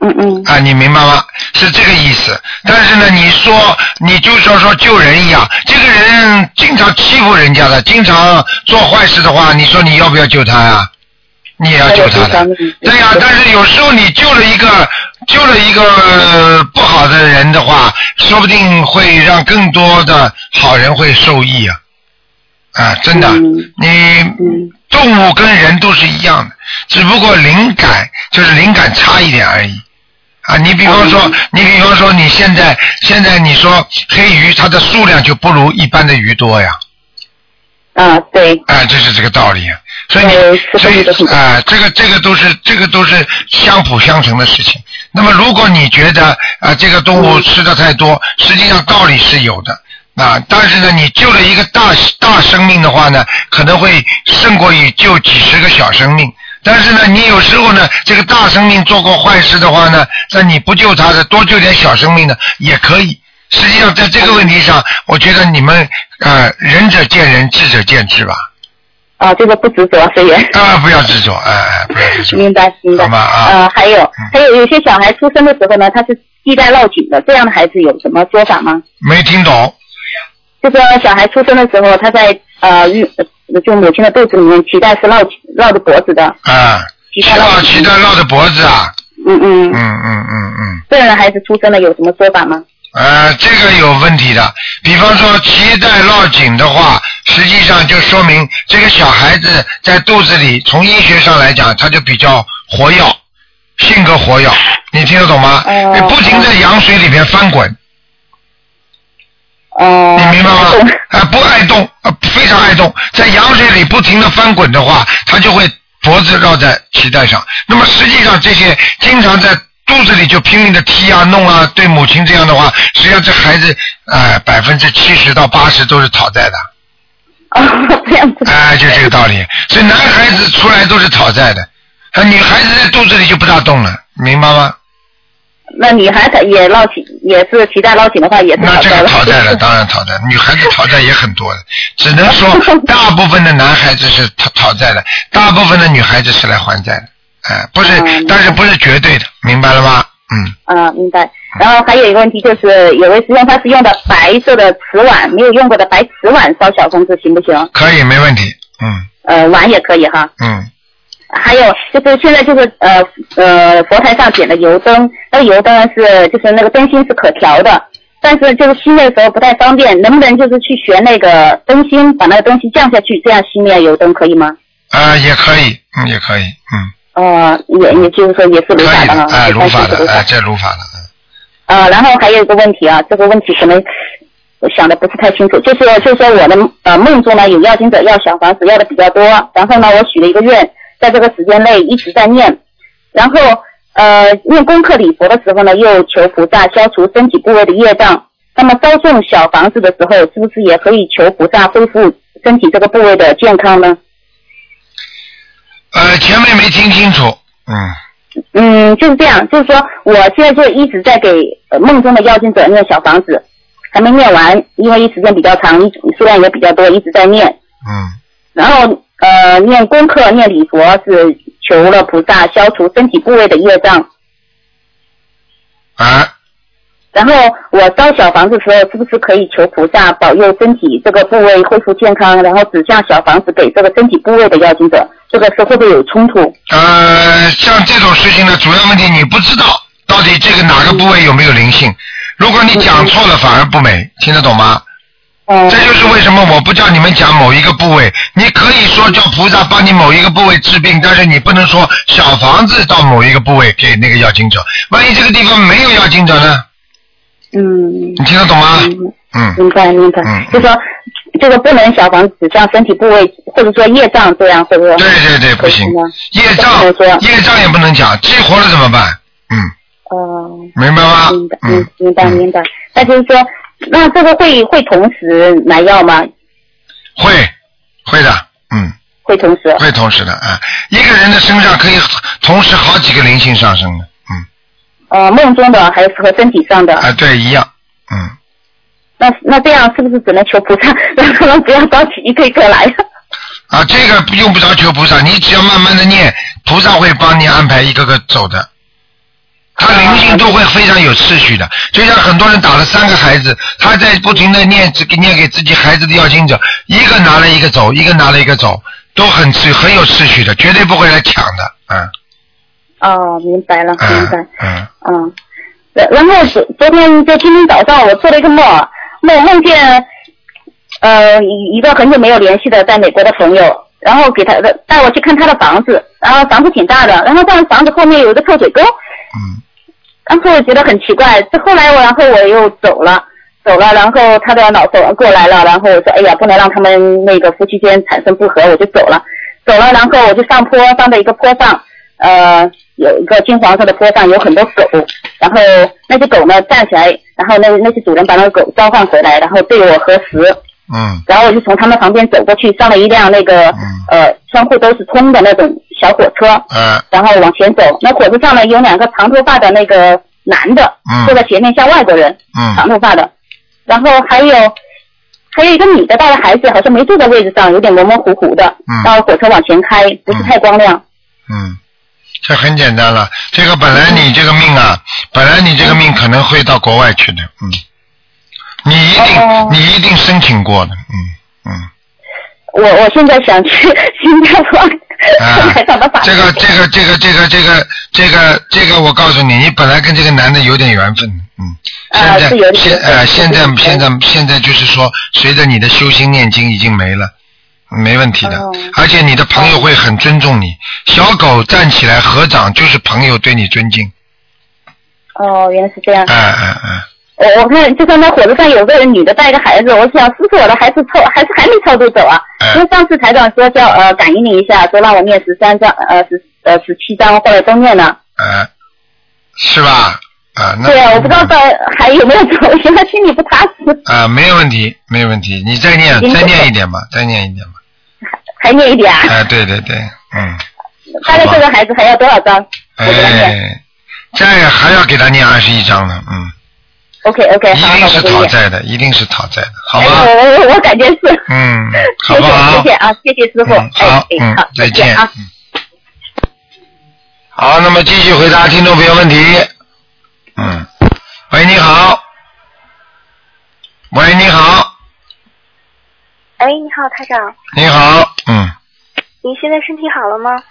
嗯嗯啊，你明白吗？是这个意思。但是呢，你说你就说说救人一样，这个人经常欺负人家的，经常做坏事的话，你说你要不要救他呀？你也要救他的。对呀、但是有时候你救了一个救了一个、呃不好的人的话，说不定会让更多的好人会受益啊。啊，真的，嗯你嗯动物跟人都是一样的，只不过灵感就是灵感差一点而已。啊，你比方说，你比方说，你现在现在你说黑鱼它的数量就不如一般的鱼多呀，啊，对，啊，这是这个道理啊。所以对你，所以啊，这个这个都是这个都是相辅相成的事情。那么如果你觉得啊这个动物吃的太多，实际上道理是有的。啊，但是呢，你救了一个大大生命的话呢，可能会胜过于救几十个小生命。但是呢，你有时候呢，这个大生命做过坏事的话呢，那你不救他的，多救点小生命呢也可以。实际上，在这个问题上，我觉得你们呃，仁者见仁，智者见智吧。啊，这个不执着，随缘。啊，不要执着，哎、哎，不要执着。明白明白。啊呃，还有还有有些小孩出生的时候呢，他是系带绕颈的，这样的孩子有什么说法吗？没听懂。就说小孩出生的时候，他在呃孕呃就母亲的肚子里面脐带是绕绕着脖子的，啊，脐带绕脐带绕着脖子啊，嗯嗯，嗯嗯嗯嗯，这样的孩子出生了有什么说法吗？呃，这个有问题的。比方说脐带绕颈的话，实际上就说明这个小孩子在肚子里，从医学上来讲，他就比较活跃，性格活跃。你听得懂吗？不停在羊水里面翻滚，哦、你明白吗懂？啊、不爱动，啊，非常爱动，在羊水里不停的翻滚的话，他就会脖子绕在脐带上。那么实际上这些经常在肚子里就拼命的踢啊弄啊，对母亲这样的话，实际上这孩子呃百分之七十到八十都是讨债的，哦，这样子。哎、就这个道理。所以男孩子出来都是讨债的，啊，女孩子在肚子里就不大动了，明白吗？那女孩子也闹起，也是脐带捞起的话，也是那这个讨债了。当然讨债。女孩子讨债也很多的，只能说 大部分的男孩子是讨讨债的，大部分的女孩子是来还债的，哎、不是，嗯但是不是绝对的，明白了吗？嗯，啊，明白。然后还有一个问题就是，有位师兄他是用的白色的瓷碗，没有用过的白瓷碗烧小房子行不行？可以，没问题。嗯呃，碗也可以哈。嗯，还有就是现在就是呃呃佛台上点的油灯，那个油灯是就是那个灯芯是可调的，但是就是熄灭的时候不太方便，能不能就是去学那个灯芯，把那个东西降下去，这样熄灭油灯可以吗？啊、也可以，嗯，也可以，嗯，呃，也也就是说也是可以的，如法的哈，哎、如法的，哎、这如法的，嗯呃，然后还有一个问题啊，这个问题可能我想的不是太清楚，就是就是说我的呃梦中呢有要经者要小房子要的比较多，然后呢我许了一个愿，在这个时间内一直在念，然后呃念功课礼佛的时候呢又求菩萨消除身体部位的业障，那么烧送小房子的时候是不是也可以求菩萨恢复身体这个部位的健康呢？呃，前面没听清楚，嗯，嗯，就是这样，就是说我现在就一直在给呃梦中的妖精者念小房子，还没念完，因为时间比较长，一数量也比较多，一直在念。嗯，然后呃，念功课、念礼佛是求了菩萨消除身体部位的业障。啊，然后我烧小房子的时候，是不是可以求菩萨保佑身体这个部位恢复健康，然后指向小房子给这个身体部位的要经者？这个是会不会有冲突？呃，像这种事情呢，主要问题你不知道到底这个哪个部位有没有灵性。如果你讲错了，反而不美，听得懂吗？嗯，这就是为什么我不叫你们讲某一个部位，你可以说叫菩萨帮你某一个部位治病，但是你不能说小房子到某一个部位给那个要经者。万一这个地方没有要经者呢？嗯。你听得懂吗？嗯嗯，明白明白，嗯就说这个不能小房子指向身体部位，或者说业障这样，会不会？对对对，不行业障业障也不能讲，激活了怎么办？嗯，哦，明白吗？明白，明白明白。那就是说，那这个会会同时来要吗？会会的，嗯，会同时。会同时的啊。一个人的身上可以同时好几个灵性上升的，嗯，呃，梦中的还是和身体上的？啊，对，一样，嗯。那那这样是不是只能求菩萨，让他们不要着急，一个一个来？啊，这个用不着求菩萨，你只要慢慢的念，菩萨会帮你安排一个个走的。他灵性都会非常有秩序的，就像很多人打了三个孩子，他在不停的念这个念给自己孩子的要经者，一个拿了一个走，一个拿了一个走，都很次很有秩序的，绝对不会来抢的，嗯。哦，明白了，明白。嗯。嗯，然然后昨昨天就今天早上我做了一个梦，梦梦见呃一一个很久没有联系的在美国的朋友，然后给他带我去看他的房子，然后房子挺大的，然后在房子后面有一个臭水沟，嗯然后我觉得很奇怪，这后来我然后我又走了。走了，然后他的老头过来了，然后我说，哎呀，不能让他们那个夫妻间产生不和，我就走了，走了，然后我就上坡，上到一个坡上，呃，有一个金黄色的坡上有很多狗，然后那些狗呢站起来，然后那那些主人把那个狗召唤回来，然后对我核实，嗯然后我就从他们旁边走过去，上了一辆那个、呃窗户都是通的那种小火车，嗯。然后往前走，那火车上呢有两个长头发的那个男的嗯。坐在前面，像外国人，嗯。长头发的，然后还有还有一个女的带着孩子，好像没坐在位置上，有点模模糊糊的。嗯。然后火车往前开，不是太光亮。嗯，这很简单了，这个本来你这个命啊，本来你这个命可能会到国外去的，嗯，你一定、哦。你一定申请过的，嗯嗯。我我现在想去新加坡 啊这个这个这个这个这个这个这个，我告诉你，你本来跟这个男的有点缘分，嗯，啊现在现呃现在现在现在就是说，随着你的修心念经已经没了。没问题的，哦而且你的朋友会很尊重你。小狗站起来合掌，就是朋友对你尊敬。哦，原来是这样。哎哎哎，我我看就像那火车上有个人女的带个孩子，我想是不是我的孩子超还是还没超度走啊？哎因为上次台长说叫呃感应你一下，说让我念十三章呃十呃十七章，或者都念了。呃，是吧？啊，那对啊，我不知道在还有没有走，现在心里不踏实，啊，没有问题，没有问题。你再念再念一点吧，再念一点吧。还念一点啊。哎，对对对，嗯，大概这个孩子还要多少章？我给他念。哎，再还要给他念二十一章呢，嗯，OK OK，好，一定是。讨债的，一定是讨债的，好吗，我我我感觉是。嗯，好不好？谢谢啊，谢谢师傅。好，哎好，，嗯再见好，那么继续回答听众朋友问题。嗯，喂，你好。喂，你好，哎，你好，台长，你好，嗯，您现在身体好了吗？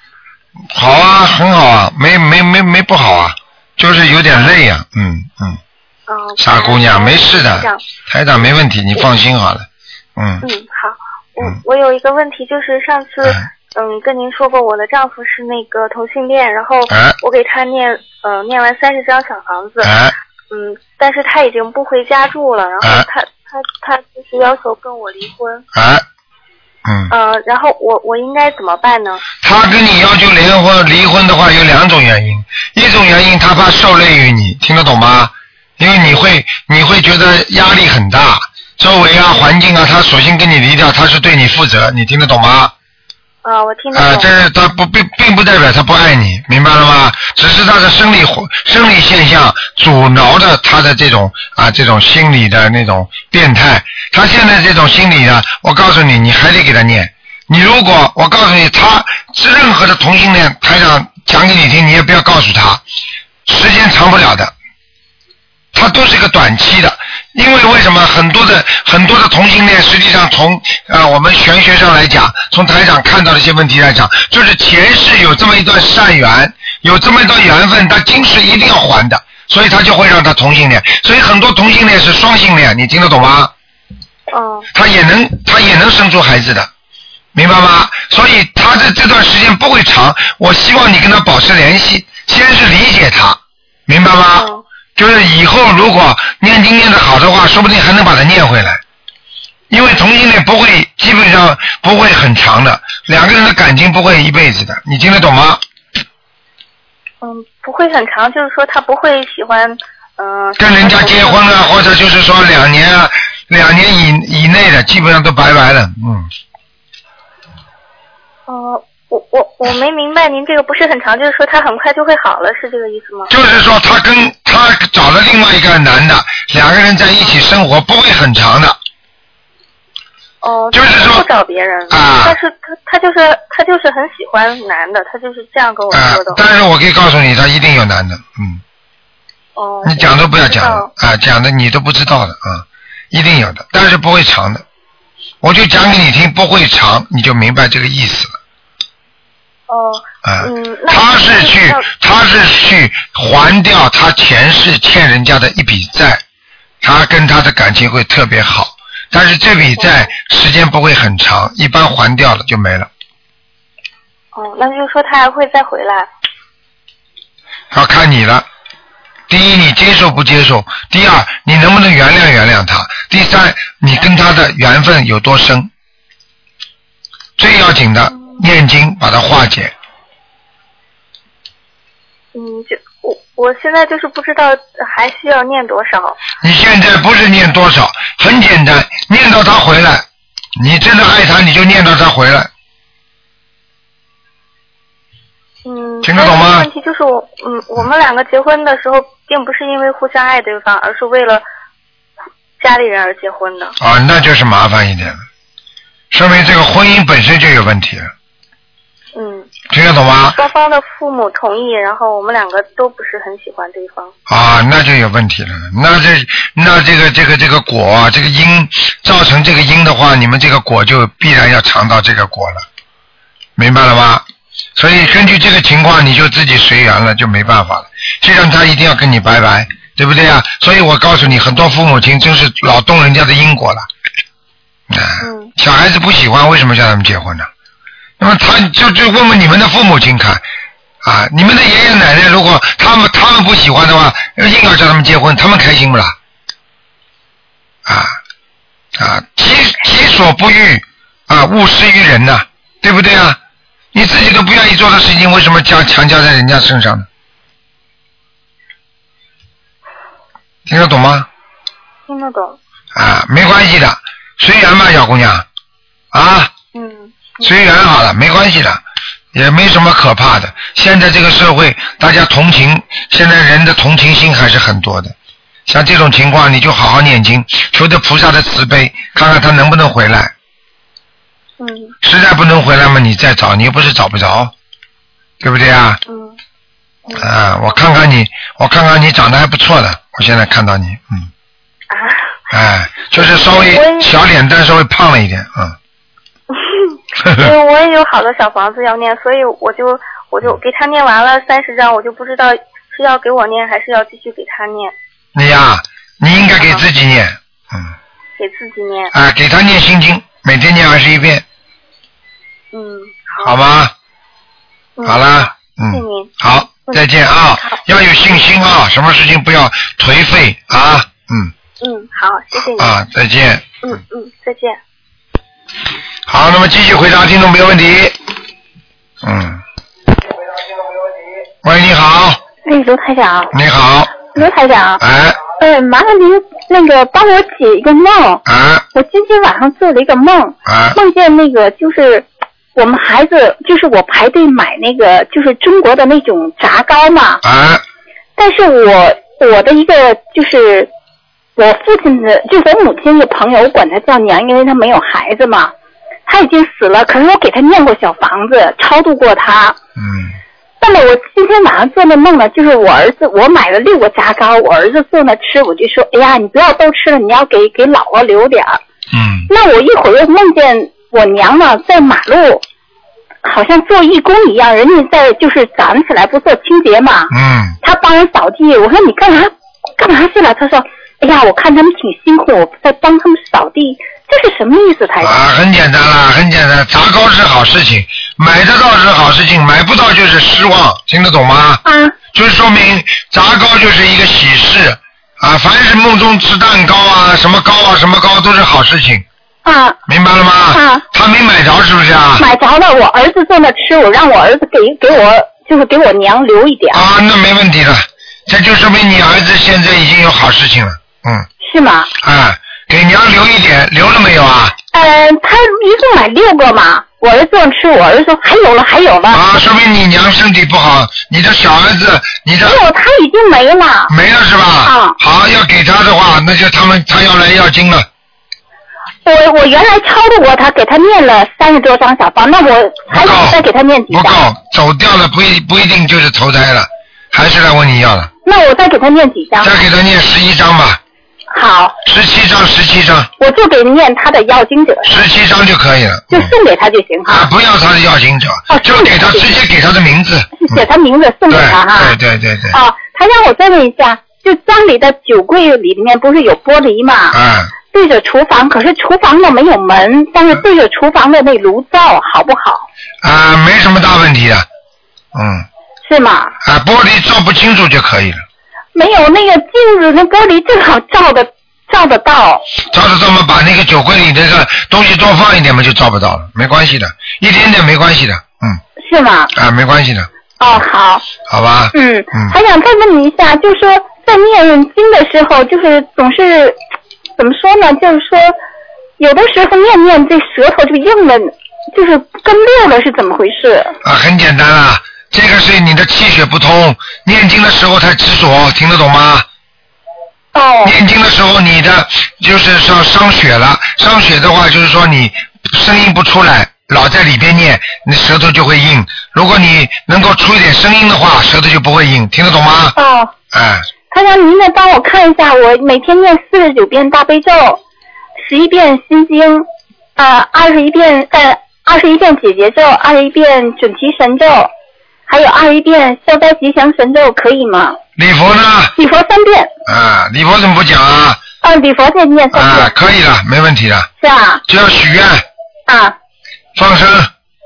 好啊，很好啊，没没没没不好啊，就是有点累呀、嗯嗯，哦，傻姑娘，没事的台长，，没问题，你放心好了，嗯。嗯，好，我嗯。我有一个问题，就是上次哎。嗯跟您说过，我的丈夫是那个同性恋，然后哎。我给他念呃念完三十张小房子，哎，嗯，但是他已经不回家住了，然后哎。他他他就是要求跟我离婚，啊，嗯，呃，然后我我应该怎么办呢？他跟你要求离婚离婚的话，有两种原因，一种原因他怕受累于你，听得懂吗？因为你会你会觉得压力很大，周围啊环境啊，他索性跟你离掉，他是对你负责，你听得懂吗？啊、我听得啊，懂。这是他不并并不代表他不爱你，明白了吗？只是他的生理活生理现象阻挠着他的这种啊这种心理的那种变态。他现在这种心理呢，我告诉你，你还得给他念。你如果我告诉你，他是任何的同性恋，台长讲给你听，你也不要告诉他，时间长不了的。它都是一个短期的，因为为什么很多的很多的同性恋，实际上从呃我们玄学上来讲，从台长看到的一些问题来讲，就是前世有这么一段善缘，有这么一段缘分，他今世一定要还的，所以他就会让他同性恋，所以很多同性恋是双性恋，你听得懂吗？哦他也能他也能生出孩子的，明白吗？所以他的这段时间不会长，我希望你跟他保持联系，先是理解他，明白吗？哦就是以后如果念经念得好的话，说不定还能把它念回来。因为同性恋不会，基本上不会很长的，两个人的感情不会一辈子的，你听得懂吗？嗯，不会很长，就是说他不会喜欢嗯。跟人家结婚啊，或者就是说两年啊，两年以以内的，基本上都拜拜了，嗯。呃，我我我没明白，您这个不是很长，就是说他很快就会好了，是这个意思吗？就是说他跟他找了另外一个男的，两个人在一起生活不会很长的，哦，就是说不找别人，啊但是他他就是他就是很喜欢男的，他就是这样跟我啊、说的。但是我可以告诉你，他一定有男的，嗯，哦，你讲都不要讲啊，讲的你都不知道的啊、一定有的，但是不会长的，我就讲给你听，不会长，你就明白这个意思了。哦，啊、嗯，他是去他是去还掉他前世欠人家的一笔债，他跟他的感情会特别好，但是这笔债时间不会很长，一般还掉了就没了。哦，那就是说他还会再回来。要看你了。第一，你接受不接受；第二，你能不能原谅原谅他；第三，你跟他的缘分有多深。最要紧的，念经把它化解。嗯，就我我现在就是不知道还需要念多少。你现在不是念多少，很简单，念到他回来。你真的爱他，你就念到他回来。嗯，听得懂吗问题就是我，嗯，我们两个结婚的时候，并不是因为互相爱对方，而是为了家里人而结婚的。啊，那就是麻烦一点了，说明这个婚姻本身就有问题了，嗯，听得懂吗？双方的父母同意，然后我们两个都不是很喜欢对方。啊，那就有问题了。那这那这个这个这个果啊，这个因造成这个因的话，你们这个果就必然要尝到这个果了，明白了吗？所以根据这个情况，你就自己随缘了，就没办法了。既然他一定要跟你拜拜，对不对啊？所以我告诉你，很多父母亲真是老动人家的因果了。啊，小孩子不喜欢，为什么叫他们结婚呢？那么他就就问问你们的父母亲看，啊，你们的爷爷奶奶如果他们他们不喜欢的话，硬要叫他们结婚，他们开心不啦？啊啊，己己所不欲啊，勿施于人呐、对不对啊？你自己都不愿意做的事情，为什么加强加在人家身上呢？听得懂吗？听得懂。啊，没关系的，随缘吧，小姑娘，啊，嗯，随缘好了，没关系的，也没什么可怕的。现在这个社会，大家同情，现在人的同情心还是很多的。像这种情况，你就好好念经，求着菩萨的慈悲，看看他能不能回来。嗯实在不能回来嘛，你再找，你又不是找不着，对不对啊？嗯啊，我看看你，我看看你长得还不错的，我现在看到你，嗯。啊哎，就是稍微小脸蛋稍微胖了一点，嗯。因为我也有好多小房子要念，所以我就我就给他念完了三十张，我就不知道是要给我念还是要继续给他念，你呀、你应该给自己念，嗯给自己念。啊，给他念心经，每天念二十一遍，嗯，好吗？嗯好啦，嗯谢谢您，好，再见啊！要有信心啊，什么事情不要颓废啊，嗯嗯，好，谢谢您。啊，再见。嗯嗯，再见。好，那么继续回答听众朋友问题。嗯。喂，你好，哎，卢台长，你好，卢台长，哎，哎，麻烦您那个帮我解一个梦。啊我今天晚上做了一个梦，啊梦见那个就是我们孩子，就是我排队买那个就是中国的那种炸糕嘛。啊。但是我我的一个就是我父亲的，就是我母亲的朋友，我管他叫娘，因为他没有孩子嘛。他已经死了，可是我给他念过小房子，超度过他。嗯。那么我今天晚上做的梦呢，就是我儿子，我买了六个炸糕，我儿子坐那吃，我就说，哎呀，你不要都吃了，你要给给姥姥留点儿。嗯。那我一会儿又梦见我娘呢，在马路，好像做义工一样，人家在就是早上起来不做清洁嘛，嗯。他帮人扫地，我说你干嘛干嘛去了？他说，哎呀，我看他们挺辛苦，我在帮他们扫地，这是什么意思，台长？啊，很简单啦，很简单，砸糕是好事情，买得到是好事情，买不到就是失望，听得懂吗？啊。就是说明砸糕就是一个喜事啊，凡是梦中吃蛋糕啊，什么糕啊，什么糕都是好事情，啊。明白了吗？啊。他没买着是不是啊？买着了，我儿子坐那吃，我让我儿子给给我就是给我娘留一点。啊，那没问题了，这就说明你儿子现在已经有好事情了，嗯，是吗？啊，给娘留一点，留了没有啊？呃，他一共买六个嘛，我儿子坐那吃，我儿子说还有了，还有了。啊，说明你娘身体不好，你的小儿子，你的没有，他已经没了。没了是吧？啊。好，要给他的话，那就他们他要来要经了。我我原来超度过他，给他念了三十多张小方，那我还得再给他念几张？不够，走掉了不一不一定就是投胎了，还是来问你要了。那我再给他念几张？再给他念十一张吧，好，十七张，十七张，我就给念他的要经者，十七张就可以了。就送给他就行哈。啊，不要他的要经者，就给他直接给他的名字。写他名字送给他哈。对对对对。哦，他让我再问一下，就家里的酒柜里面不是有玻璃吗？嗯。对着厨房，可是厨房呢没有门，但是对着厨房的那炉灶好不好？啊，没什么大问题的，嗯，是吗？啊，玻璃照不清楚就可以了，没有那个镜子，那玻璃正好照的照得到。照着这么把那个酒柜里那个东西多放一点嘛，就照不到了，没关系的，一点点没关系的，嗯，是吗？啊，没关系的，哦，好。好吧？嗯，嗯还想再问你一下，就是说在念经的时候，就是总是怎么说呢？就是说有的时候念念这舌头就硬了，就是跟溜了，是怎么回事？啊，很简单啊，这个是你的气血不通，念经的时候太执着，听得懂吗？哦。念经的时候，你的就是说伤血了，伤血的话就是说你声音不出来，老在里边念，你舌头就会硬。如果你能够出一点声音的话，舌头就不会硬，听得懂吗？哦。哎，他让您再帮我看一下，我每天念四十九遍大悲咒，十一遍心经，呃，二十一遍呃，二十一遍解结咒，二十一遍准提神咒，还有二十一遍消灾吉祥神咒，可以吗？礼佛呢？礼佛三遍。啊，礼佛怎么不讲啊？啊，礼佛再念三啊遍。，可以了，没问题的。是啊。就要许愿，啊放生，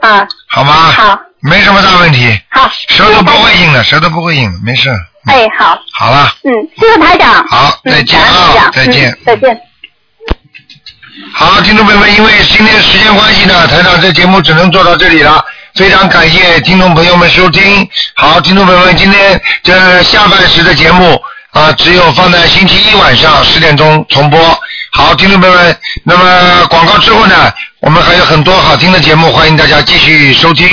啊，好吗？好。没什么大问题。好。舌头不会硬的，舌头不会硬的，没事。哎，好。好了，嗯，谢谢台长。好，再见啊，再见。嗯再见。好，听众朋友们，因为今天时间关系呢，台长这节目只能做到这里了。非常感谢听众朋友们收听。好，听众朋友们，今天这下半时的节目啊，只有放在星期一晚上十点钟重播。好，听众朋友们，那么广告之后呢，我们还有很多好听的节目，欢迎大家继续收听。